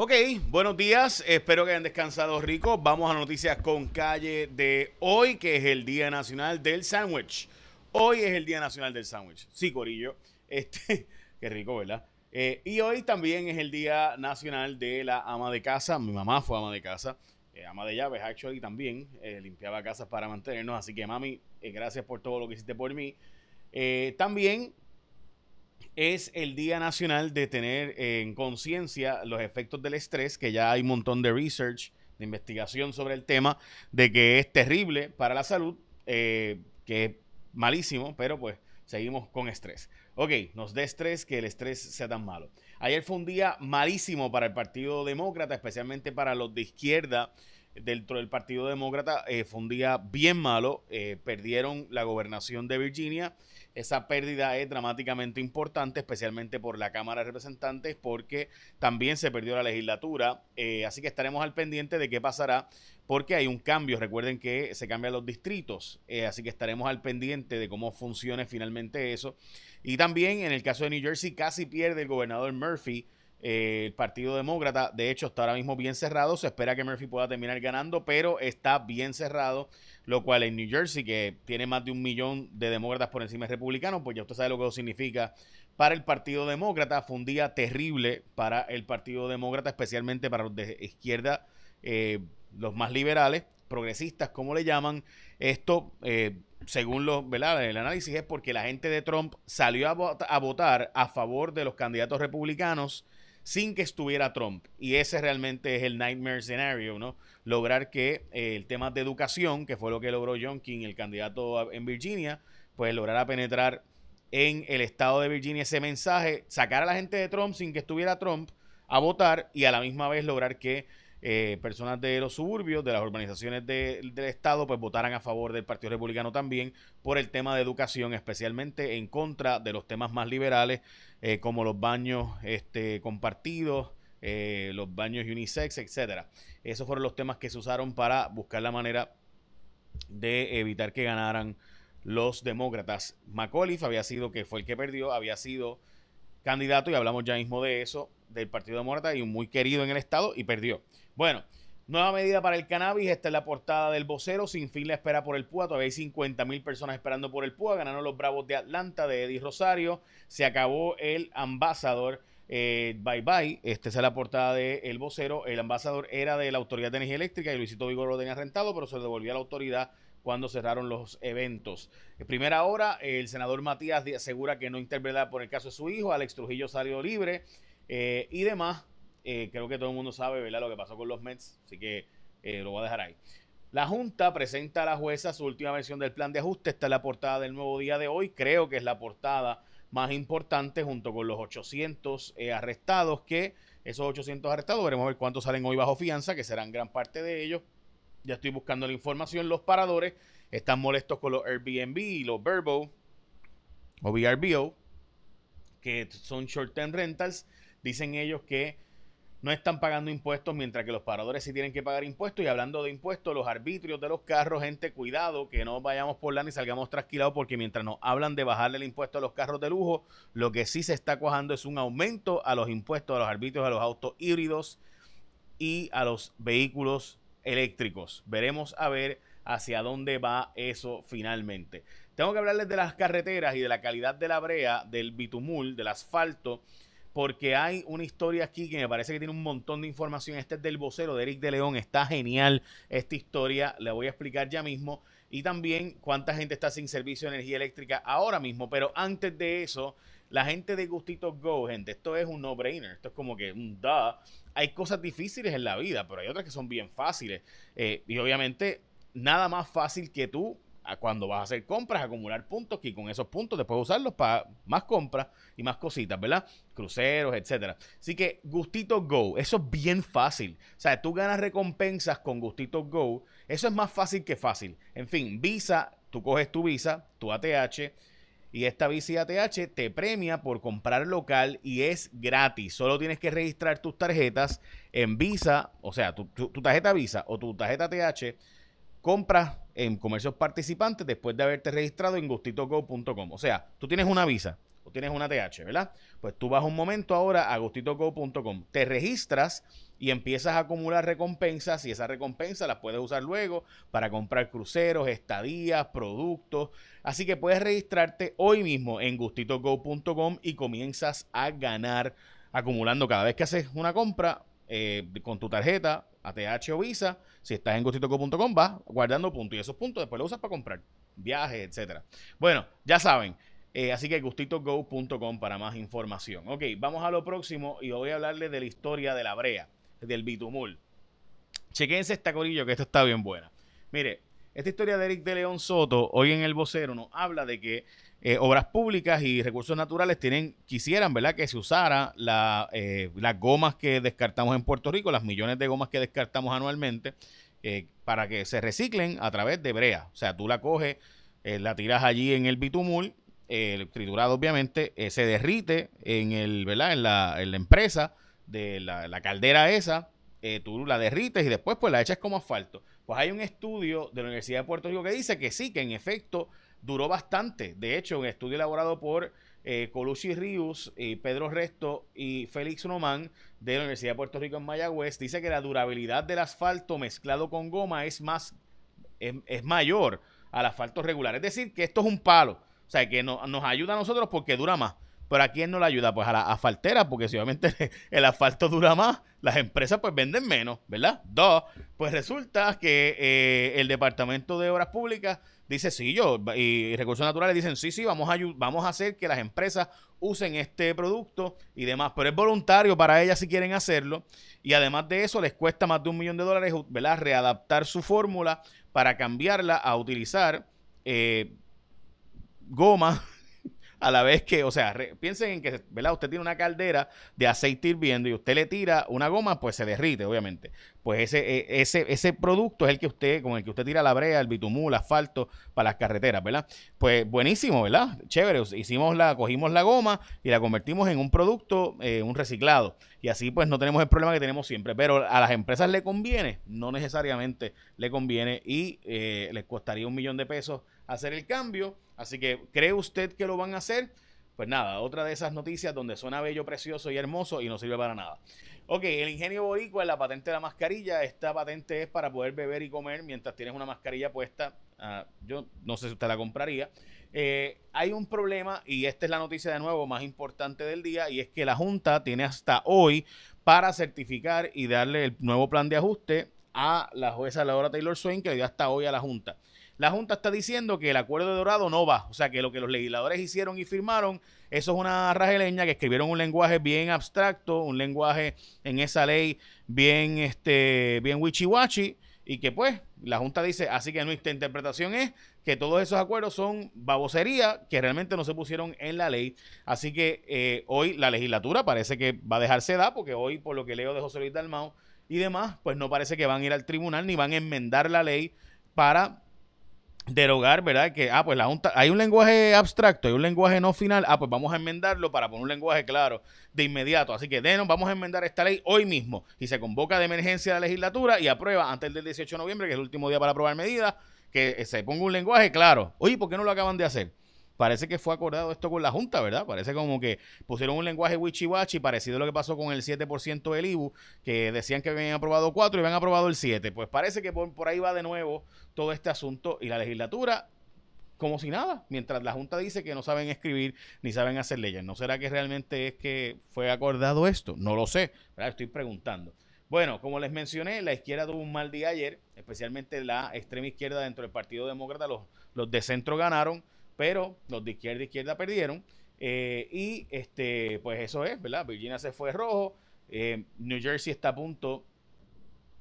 Ok, buenos días. Espero que hayan descansado rico. Vamos a noticias con calle de hoy, que es el Día Nacional del Sándwich. Hoy es el Día Nacional del Sándwich. Sí, Corillo. Este, qué rico, ¿verdad? Eh, y hoy también es el Día Nacional de la Ama de Casa. Mi mamá fue ama de casa. Eh, ama de llaves, actually, también. Eh, limpiaba casas para mantenernos. Así que, mami, gracias por todo lo que hiciste por mí. también es el Día Nacional de tener en conciencia los efectos del estrés, que ya hay un montón de research, de investigación sobre el tema, de que es terrible para la salud, eh, que es malísimo, pero pues seguimos con estrés. Ok, nos dé estrés que el estrés sea tan malo. Ayer fue un día malísimo para el Partido Demócrata, especialmente para los de izquierda dentro del Partido Demócrata. Eh, fue un día bien malo. Eh, perdieron la gobernación de Virginia esa pérdida es dramáticamente importante, especialmente por la Cámara de Representantes, porque también se perdió la legislatura. Eh, así que estaremos al pendiente de qué pasará, porque hay un cambio. Recuerden que se cambian los distritos, eh, así que estaremos al pendiente de cómo funcione finalmente eso. Y también en el caso de New Jersey, casi pierde el gobernador Murphy. Eh, el Partido Demócrata, de hecho, está ahora mismo bien cerrado. Se espera que Murphy pueda terminar ganando, pero está bien cerrado lo cual en New Jersey, que tiene más de un millón de demócratas por encima de republicanos, pues ya usted sabe lo que eso significa para el Partido Demócrata. Fue un día terrible para el Partido Demócrata, especialmente para los de izquierda, eh, los más liberales, progresistas, como le llaman. Esto, eh, según lo, el análisis, es porque la gente de Trump salió a votar a favor de los candidatos republicanos sin que estuviera Trump. Y ese realmente es el nightmare scenario, ¿no? Lograr que eh, el tema de educación, que fue lo que logró John King, el candidato en Virginia, pues lograra penetrar en el estado de Virginia ese mensaje, sacar a la gente de Trump sin que estuviera Trump a votar y a la misma vez lograr que eh, personas de los suburbios, de las urbanizaciones del Estado, pues votaran a favor del Partido Republicano también por el tema de educación, especialmente en contra de los temas más liberales, eh, como los baños este, compartidos, eh, los baños unisex, etcétera. Esos fueron los temas que se usaron para buscar la manera de evitar que ganaran los demócratas. McAuliffe había sido, que fue el que perdió, había sido candidato, y hablamos ya mismo de eso, del Partido Demócrata y muy querido en el Estado, y perdió. Bueno, nueva medida para el cannabis. Esta es la portada del vocero. Sin fin la espera por el PUA. Todavía hay 50 mil personas esperando por el PUA. Ganaron los Bravos de Atlanta de Eddie Rosario. Se acabó el ambasador. Eh, bye bye. Esta es la portada del el vocero. El ambasador era de la Autoridad de Energía Eléctrica y Luisito Vigor lo tenía rentado, pero se devolvió a la autoridad cuando cerraron los eventos. En primera hora, el senador Matías asegura que no interpretará por el caso de su hijo. Alex Trujillo salió libre eh, y demás. Eh, creo que todo el mundo sabe lo que pasó con los Mets, así que eh, lo voy a dejar ahí. La Junta presenta a la jueza su última versión del plan de ajuste. Esta es la portada del nuevo día de hoy. Creo que es la portada más importante junto con los 800 eh, arrestados que esos 800 arrestados, veremos ver cuántos salen hoy bajo fianza, que serán gran parte de ellos. Ya estoy buscando la información. Los paradores están molestos con los Airbnb los Verbo o VRBO, que son short-term rentals. Dicen ellos que no están pagando impuestos, mientras que los paradores sí tienen que pagar impuestos. Y hablando de impuestos, los arbitrios de los carros, gente, cuidado, que no vayamos por la ni salgamos trasquilados, porque mientras nos hablan de bajarle el impuesto a los carros de lujo, lo que sí se está cuajando es un aumento a los impuestos, a los arbitrios, a los autos híbridos y a los vehículos eléctricos. Veremos a ver hacia dónde va eso finalmente. Tengo que hablarles de las carreteras y de la calidad de la brea, del bitumul, del asfalto porque hay una historia aquí que me parece que tiene un montón de información. Este es del vocero de Eric de León. Está genial esta historia. La voy a explicar ya mismo. Y también cuánta gente está sin servicio de energía eléctrica ahora mismo. Pero antes de eso, la gente de Gustito Go, gente, esto es un no-brainer. Esto es como que un da. Hay cosas difíciles en la vida, pero hay otras que son bien fáciles. Eh, y obviamente, nada más fácil que tú cuando vas a hacer compras, acumular puntos y con esos puntos después usarlos para más compras y más cositas, ¿verdad? Cruceros, etcétera. Así que Gustito Go, eso es bien fácil. O sea, tú ganas recompensas con Gustito Go. Eso es más fácil que fácil. En fin, Visa, tú coges tu Visa, tu ATH. Y esta Visa ATH te premia por comprar local y es gratis. Solo tienes que registrar tus tarjetas en Visa, o sea, tu, tu tarjeta Visa o tu tarjeta ATH compras en comercios participantes después de haberte registrado en gustitogo.com. O sea, tú tienes una visa o tienes una TH, ¿verdad? Pues tú vas un momento ahora a gustitogo.com, te registras y empiezas a acumular recompensas y esas recompensas las puedes usar luego para comprar cruceros, estadías, productos. Así que puedes registrarte hoy mismo en gustitogo.com y comienzas a ganar acumulando cada vez que haces una compra eh, con tu tarjeta ATH o Visa. Si estás en gustitogo.com vas guardando puntos y esos puntos después los usas para comprar viajes, etcétera. Bueno, ya saben. Eh, así que gustitogo.com para más información. Ok, vamos a lo próximo y voy a hablarles de la historia de la brea del Bitumul. Chequense esta corillo que esto está bien buena. Mire, esta historia de Eric de León Soto, hoy en el vocero, nos habla de que eh, obras públicas y recursos naturales tienen, quisieran, ¿verdad?, que se usara la, eh, las gomas que descartamos en Puerto Rico, las millones de gomas que descartamos anualmente, eh, para que se reciclen a través de brea. O sea, tú la coges, la tiras allí en el bitumul, triturado obviamente, se derrite en, el, ¿verdad? En, la, la empresa, de la, caldera esa, tú la derrites y después pues la echas como asfalto. Pues hay un estudio de la Universidad de Puerto Rico que dice que sí, que en efecto duró bastante. De hecho, un estudio elaborado por eh, Colucci Rius, Pedro Resto y Félix Román de la Universidad de Puerto Rico en Mayagüez dice que la durabilidad del asfalto mezclado con goma es más es, mayor al asfalto regular. Es decir, que esto es un palo. O sea, que no, nos ayuda a nosotros porque dura más. Pero ¿a quién no le ayuda? Pues a la asfaltera, porque si obviamente el asfalto dura más, las empresas pues venden menos, ¿verdad? Dos, pues resulta que eh, el Departamento de Obras Públicas dice, sí, yo, y Recursos Naturales dicen, sí, sí, vamos a, vamos a hacer que las empresas usen este producto y demás, pero es voluntario para ellas si quieren hacerlo, y además de eso les cuesta más de un millón de dólares, ¿verdad? Readaptar su fórmula para cambiarla a utilizar eh, goma a la vez que, o sea, piensen en que, ¿verdad? Usted tiene una caldera de aceite hirviendo y usted le tira una goma, pues se derrite, obviamente. Pues ese, e, ese, ese producto es el que usted, con el que usted tira la brea, el bitumul, el asfalto para las carreteras, ¿verdad? Pues buenísimo, ¿verdad? Chévere, hicimos la, cogimos la goma y la convertimos en un producto, eh, un reciclado. Y así pues no tenemos el problema que tenemos siempre. Pero a las empresas le conviene, no necesariamente le conviene y eh, les costaría un millón de pesos hacer el cambio. Así que, ¿cree usted que lo van a hacer? Pues nada, otra de esas noticias donde suena bello, precioso y hermoso y no sirve para nada. Ok, el ingenio boricua en la patente de la mascarilla. Esta patente es para poder beber y comer mientras tienes una mascarilla puesta. Ah, yo no sé si usted la compraría. Eh, hay un problema y esta es la noticia de nuevo más importante del día y es que la Junta tiene hasta hoy para certificar y darle el nuevo plan de ajuste a la jueza Laura Taylor Swain que le dio hasta hoy a la Junta. La Junta está diciendo que el acuerdo de Dorado no va. O sea, que lo que los legisladores hicieron y firmaron, eso es una rajeleña que escribieron un lenguaje bien abstracto, un lenguaje en esa ley bien, este, bien wichiwachi, y que pues la Junta dice, así que nuestra interpretación es que todos esos acuerdos son babosería que realmente no se pusieron en la ley. Así que eh, hoy la legislatura parece que va a dejarse dar, porque hoy, por lo que leo de José Luis Dalmau y demás, pues no parece que van a ir al tribunal ni van a enmendar la ley para derogar, ¿verdad? Que, ah, pues la hay un lenguaje abstracto, hay un lenguaje no final, ah, pues vamos a enmendarlo para poner un lenguaje claro de inmediato. Así que, denos, vamos a enmendar esta ley hoy mismo. Y se convoca de emergencia la legislatura y aprueba antes del 18 de noviembre, que es el último día para aprobar medidas, que se ponga un lenguaje claro. Oye, ¿por qué no lo acaban de hacer? Parece que fue acordado esto con la Junta, ¿verdad? Parece como que pusieron un lenguaje wichiwachi parecido a lo que pasó con el 7% del IBU, que decían que habían aprobado 4 y habían aprobado el 7. Pues parece que por, ahí va de nuevo todo este asunto y la legislatura como si nada, mientras la Junta dice que no saben escribir ni saben hacer leyes. ¿No será que realmente es que fue acordado esto? No lo sé, ¿verdad? estoy preguntando. Bueno, como les mencioné, la izquierda tuvo un mal día ayer, especialmente la extrema izquierda dentro del Partido Demócrata, los, los de centro ganaron pero los de izquierda izquierda perdieron. Eh, y este, pues eso es, ¿verdad? Virginia se fue rojo. Eh, New Jersey está a punto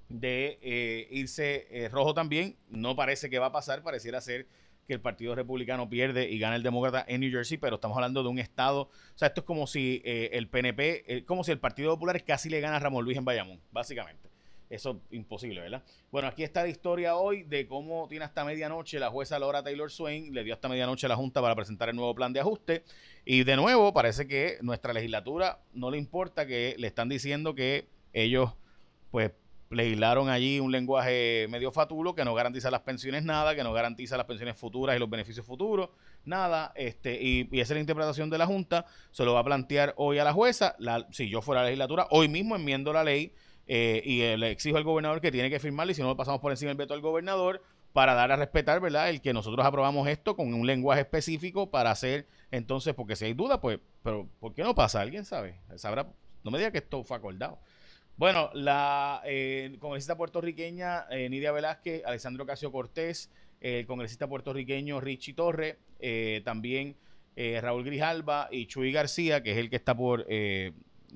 de eh, irse rojo también. No parece que va a pasar, pareciera ser que el Partido Republicano pierde y gana el Demócrata en New Jersey, pero estamos hablando de un estado, o sea, esto es como si el PNP, como si el Partido Popular casi le gana a Ramón Luis en Bayamón, básicamente. Eso es imposible, ¿verdad? Bueno, aquí está la historia hoy de cómo tiene hasta medianoche la jueza Laura Taylor Swain, le dio hasta medianoche a la Junta para presentar el nuevo plan de ajuste. Y de nuevo, parece que nuestra legislatura no le importa que le están diciendo que ellos, pues, legislaron allí un lenguaje medio fatulo que no garantiza las pensiones nada, que no garantiza las pensiones futuras y los beneficios futuros, nada, este, y, esa es la interpretación de la Junta, se lo va a plantear hoy a la jueza, la, si yo fuera la legislatura, hoy mismo enmiendo la ley eh, y le exijo al gobernador que tiene que firmarlo y si no lo pasamos por encima del veto al gobernador para dar a respetar, ¿verdad? El que nosotros aprobamos esto con un lenguaje específico para hacer, entonces, porque si hay duda, pues, pero ¿por qué no pasa? ¿Alguien sabe? Sabrá, no me diga que esto fue acordado. Bueno, la eh, congresista puertorriqueña eh, Nidia Velázquez, Alessandro Casio Cortés, el congresista puertorriqueño Richie Torre, eh, también Raúl Grijalba y Chuy García, que es el que está por,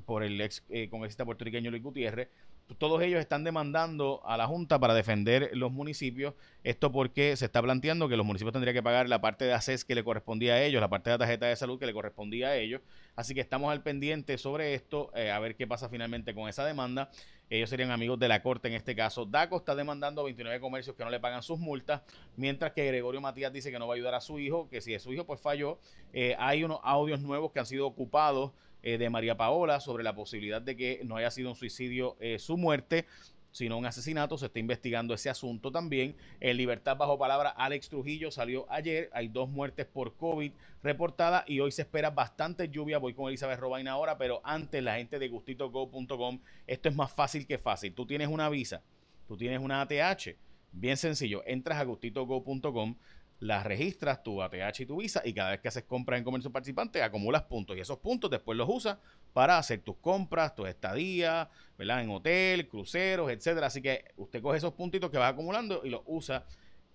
por el ex congresista puertorriqueño Luis Gutiérrez, todos ellos están demandando a la Junta para defender los municipios. Esto porque se está planteando que los municipios tendrían que pagar la parte de ACES que le correspondía a ellos, la parte de la tarjeta de salud que le correspondía a ellos. Así que estamos al pendiente sobre esto, eh, a ver qué pasa finalmente con esa demanda. Ellos serían amigos de la Corte en este caso. DACO está demandando 29 comercios que no le pagan sus multas, mientras que Gregorio Matías dice que no va a ayudar a su hijo, que si es su hijo pues falló. Eh, hay unos audios nuevos que han sido ocupados eh, de María Paola sobre la posibilidad de que no haya sido un suicidio eh, su muerte sino un asesinato. Se está investigando ese asunto también. En libertad bajo palabra, Alex Trujillo salió ayer. Hay dos muertes por COVID reportadas y hoy se espera bastante lluvia. Voy con Elizabeth Robaina ahora, pero antes la gente de gustitogo.com, esto es más fácil que fácil. Tú tienes una visa, tú tienes una ATH. Bien sencillo, entras a gustitogo.com, las registras tu ATH y tu Visa y cada vez que haces compras en comercio participante acumulas puntos y esos puntos después los usas para hacer tus compras, tus estadías, ¿verdad? En hotel, cruceros, etcétera. Así que usted coge esos puntitos que va acumulando y los usa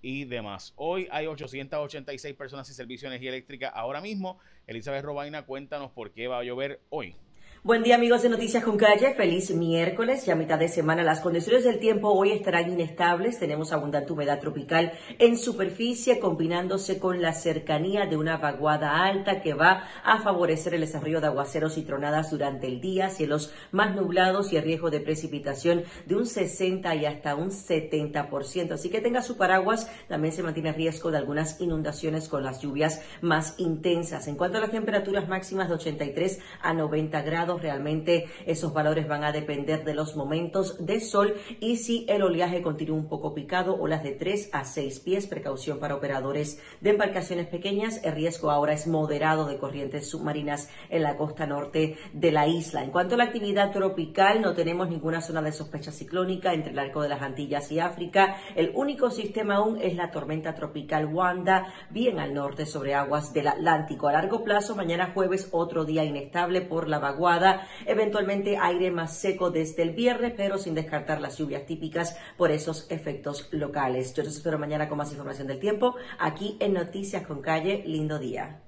y demás. Hoy hay 886 personas sin servicio de energía eléctrica ahora mismo. Elizabeth Robaina, cuéntanos por qué va a llover hoy. Buen día amigos de Noticias con Calle, feliz miércoles. Y a mitad de semana las condiciones del tiempo hoy estarán inestables, tenemos abundante humedad tropical en superficie combinándose con la cercanía de una vaguada alta que va a favorecer el desarrollo de aguaceros y tronadas durante el día, cielos más nublados y el riesgo de precipitación de un 60 y hasta un 70%, así que tenga su paraguas, también se mantiene riesgo de algunas inundaciones con las lluvias más intensas. En cuanto a las temperaturas máximas de 83 a 90 grados, realmente esos valores van a depender de los momentos de sol y si el oleaje continúa un poco picado, olas de 3 a 6 pies, precaución para operadores de embarcaciones pequeñas. El riesgo ahora es moderado de corrientes submarinas en la costa norte de la isla. En cuanto a la actividad tropical, no tenemos ninguna zona de sospecha ciclónica entre el arco de las Antillas y África. El único sistema aún es la tormenta tropical Wanda, bien al norte sobre aguas del Atlántico. A largo plazo, mañana jueves, otro día inestable por la vaguada eventualmente aire más seco desde el viernes, pero sin descartar las lluvias típicas por esos efectos locales. Yo les espero mañana con más información del tiempo aquí en Noticias con Calle. Lindo día.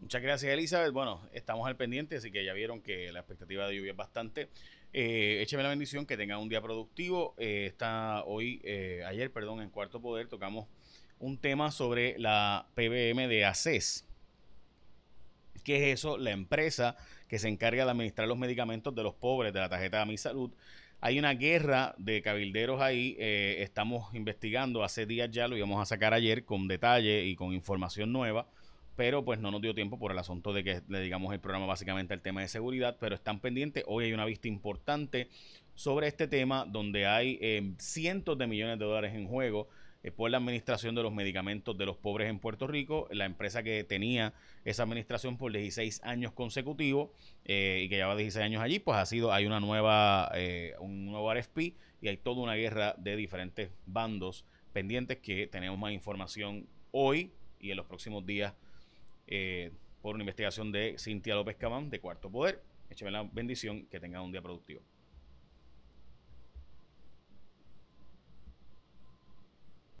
Muchas gracias, Elizabeth. Bueno, estamos al pendiente, así que ya vieron que la expectativa de lluvia es bastante. Eh, écheme la bendición, que tengan un día productivo. Eh, está hoy, eh, ayer, perdón, en Cuarto Poder tocamos un tema sobre la PBM de ACES. ¿Qué es eso? La empresa que se encarga de administrar los medicamentos de los pobres de la tarjeta de Mi Salud. Hay una guerra de cabilderos ahí, eh, estamos investigando, hace días ya lo íbamos a sacar ayer con detalle y con información nueva, pero pues no nos dio tiempo por el asunto de que le digamos el programa básicamente al tema de seguridad, pero están pendientes, hoy hay una vista importante sobre este tema donde hay eh, cientos de millones de dólares en juego por la administración de los medicamentos de los pobres en Puerto Rico. La empresa que tenía esa administración por 16 años consecutivos eh, y que lleva 16 años allí, pues ha sido, hay una nueva, eh, un nuevo RFP y hay toda una guerra de diferentes bandos pendientes que tenemos más información hoy y en los próximos días por una investigación de Cintia López Camán de Cuarto Poder. Écheme la bendición, que tengan un día productivo.